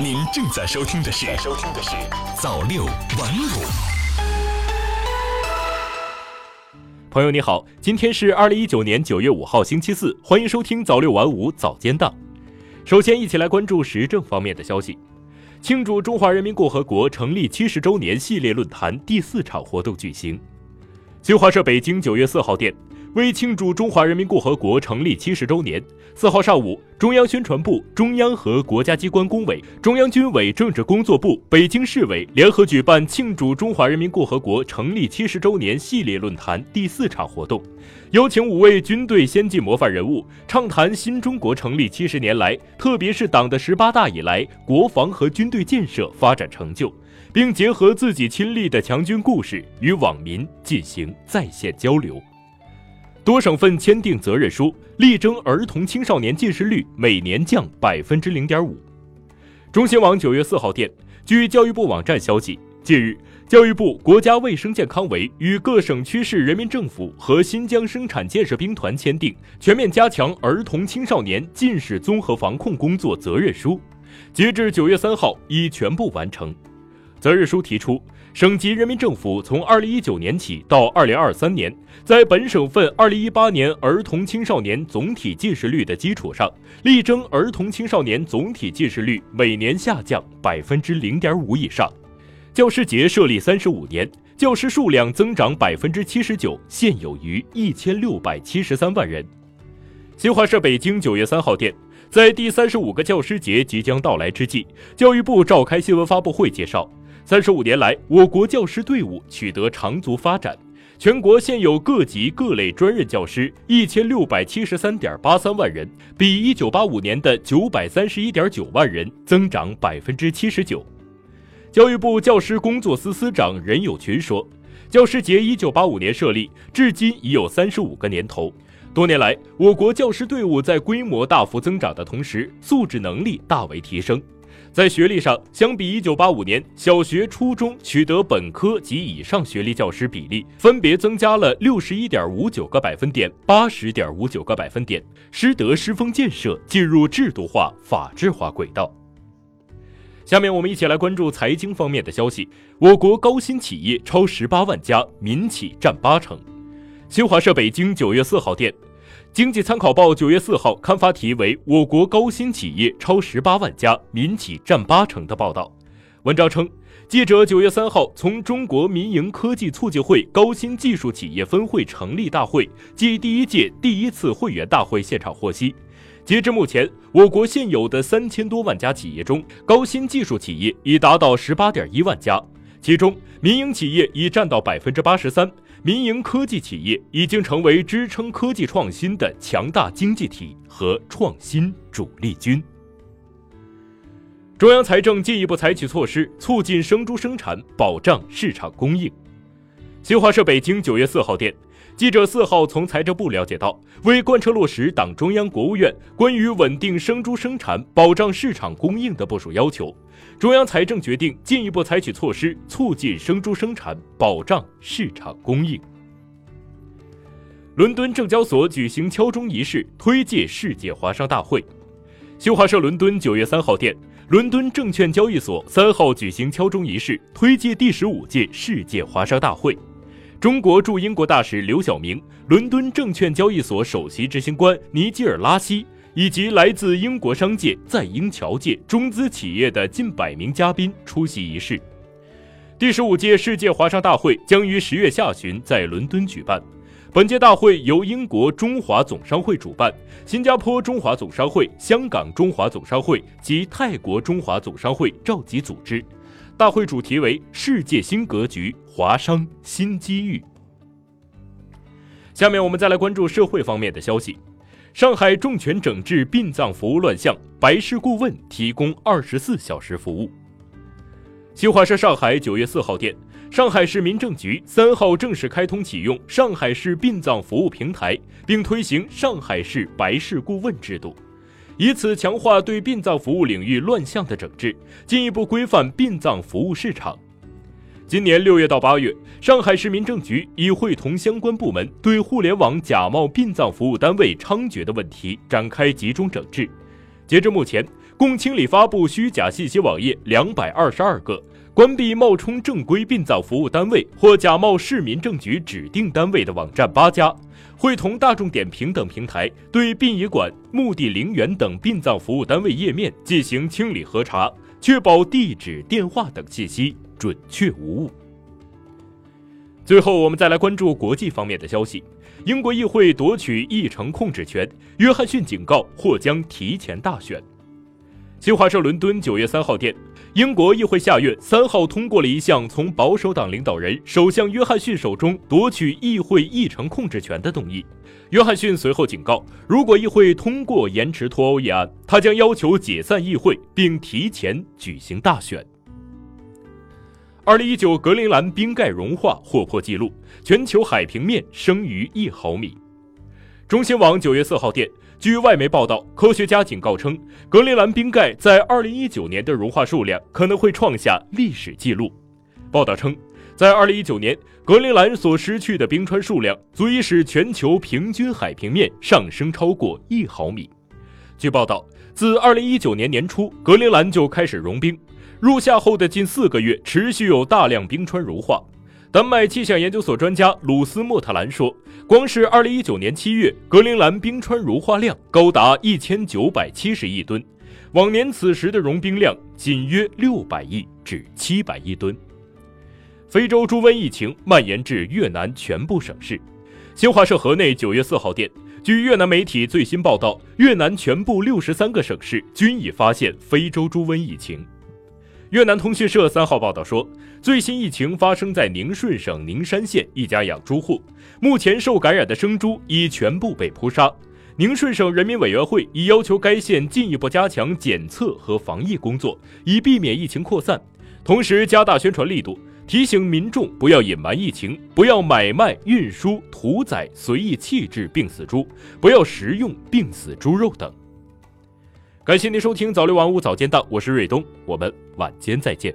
您正在收听的是《收听的是早六晚五》。朋友你好，今天是二零一九年九月五号星期四，欢迎收听早六晚五早间档。首先，一起来关注时政方面的消息。庆祝中华人民共和国成立七十周年系列论坛第四场活动举行。新华社北京九月四号电。为庆祝中华人民共和国成立七十周年，四号上午，中央宣传部、中央和国家机关工委、中央军委政治工作部、北京市委联合举办庆祝中华人民共和国成立七十周年系列论坛第四场活动，邀请五位军队先进模范人物畅谈新中国成立七十年来，特别是党的十八大以来国防和军队建设发展成就，并结合自己亲历的强军故事与网民进行在线交流。多省份签订责任书，力争儿童青少年近视率每年降百分之零点五。中新网九月四号电，据教育部网站消息，近日，教育部、国家卫生健康委与各省区市人民政府和新疆生产建设兵团签订全面加强儿童青少年近视综合防控工作责任书，截至九月三号已全部完成。责任书提出。省级人民政府从二零一九年起到二零二三年，在本省份二零一八年儿童青少年总体近视率的基础上，力争儿童青少年总体近视率每年下降百分之零点五以上。教师节设立三十五年，教师数量增长百分之七十九，现有逾一千六百七十三万人。新华社北京九月三号电，在第三十五个教师节即将到来之际，教育部召开新闻发布会介绍。三十五年来，我国教师队伍取得长足发展，全国现有各级各类专任教师一千六百七十三点八三万人，比一九八五年的九百三十一点九万人增长百分之七十九。教育部教师工作司司长任友群说：“教师节一九八五年设立，至今已有三十五个年头，多年来，我国教师队伍在规模大幅增长的同时，素质能力大为提升。”在学历上，相比1985年，小学、初中取得本科及以上学历教师比例分别增加了61.59个百分点、80.59个百分点，师德师风建设进入制度化、法治化轨道。下面我们一起来关注财经方面的消息。我国高新企业超18万家，民企占八成。新华社北京九月四号电。经济参考报九月四号刊发题为“我国高新企业超十八万家，民企占八成”的报道。文章称，记者九月三号从中国民营科技促进会高新技术企业分会成立大会暨第一届第一次会员大会现场获悉，截至目前，我国现有的三千多万家企业中，高新技术企业已达到十八点一万家，其中民营企业已占到百分之八十三。民营科技企业已经成为支撑科技创新的强大经济体和创新主力军。中央财政进一步采取措施，促进生猪生产，保障市场供应。新华社北京九月四号电。记者四号从财政部了解到，为贯彻落实党中央、国务院关于稳定生猪生产、保障市场供应的部署要求，中央财政决定进一步采取措施，促进生猪生产，保障市场供应。伦敦证交所举行敲钟仪式，推介世界华商大会。新华社伦敦九月三号电，伦敦证券交易所三号举行敲钟仪式，推介第十五届世界华商大会。中国驻英国大使刘晓明、伦敦证券交易所首席执行官尼基尔拉希以及来自英国商界、在英侨界、中资企业的近百名嘉宾出席仪式。第十五届世界华商大会将于十月下旬在伦敦举办。本届大会由英国中华总商会主办，新加坡中华总商会、香港中华总商会及泰国中华总商会召集组织。大会主题为“世界新格局，华商新机遇”。下面我们再来关注社会方面的消息。上海重拳整治殡葬服务乱象，白事顾问提供二十四小时服务。新华社上海九月四号电，上海市民政局三号正式开通启用上海市殡葬服务平台，并推行上海市白事顾问制度。以此强化对殡葬服务领域乱象的整治，进一步规范殡葬服务市场。今年六月到八月，上海市民政局已会同相关部门，对互联网假冒殡葬服务单位猖獗的问题展开集中整治。截至目前，共清理发布虚假信息网页两百二十二个，关闭冒充正规殡葬服务单位或假冒市民政局指定单位的网站八家，会同大众点评等平台对殡仪馆、墓地陵园等殡葬服务单位页面进行清理核查，确保地址、电话等信息准确无误。最后，我们再来关注国际方面的消息。英国议会夺取议程控制权，约翰逊警告或将提前大选。新华社伦敦九月三号电，英国议会下院三号通过了一项从保守党领导人首相约翰逊手中夺取议会议程控制权的动议。约翰逊随后警告，如果议会通过延迟脱欧议案，他将要求解散议会并提前举行大选。二零一九格陵兰冰盖融化或破纪录，全球海平面升逾一毫米。中新网九月四号电。据外媒报道，科学家警告称，格陵兰冰盖在2019年的融化数量可能会创下历史记录。报道称，在2019年，格陵兰所失去的冰川数量足以使全球平均海平面上升超过一毫米。据报道，自2019年年初，格陵兰就开始融冰，入夏后的近四个月，持续有大量冰川融化。丹麦气象研究所专家鲁斯莫特兰说：“光是2019年7月，格陵兰冰川融化量高达1970亿吨，往年此时的融冰量仅约600亿至700亿吨。”非洲猪瘟疫情蔓延至越南全部省市。新华社河内9月4号电，据越南媒体最新报道，越南全部63个省市均已发现非洲猪瘟疫情。越南通讯社三号报道说，最新疫情发生在宁顺省宁山县一家养猪户，目前受感染的生猪已全部被扑杀。宁顺省人民委员会已要求该县进一步加强检测和防疫工作，以避免疫情扩散，同时加大宣传力度，提醒民众不要隐瞒疫情，不要买卖、运输、屠宰、随意弃置病死猪，不要食用病死猪肉等。感谢您收听早六晚五早间档，我是瑞东，我们晚间再见。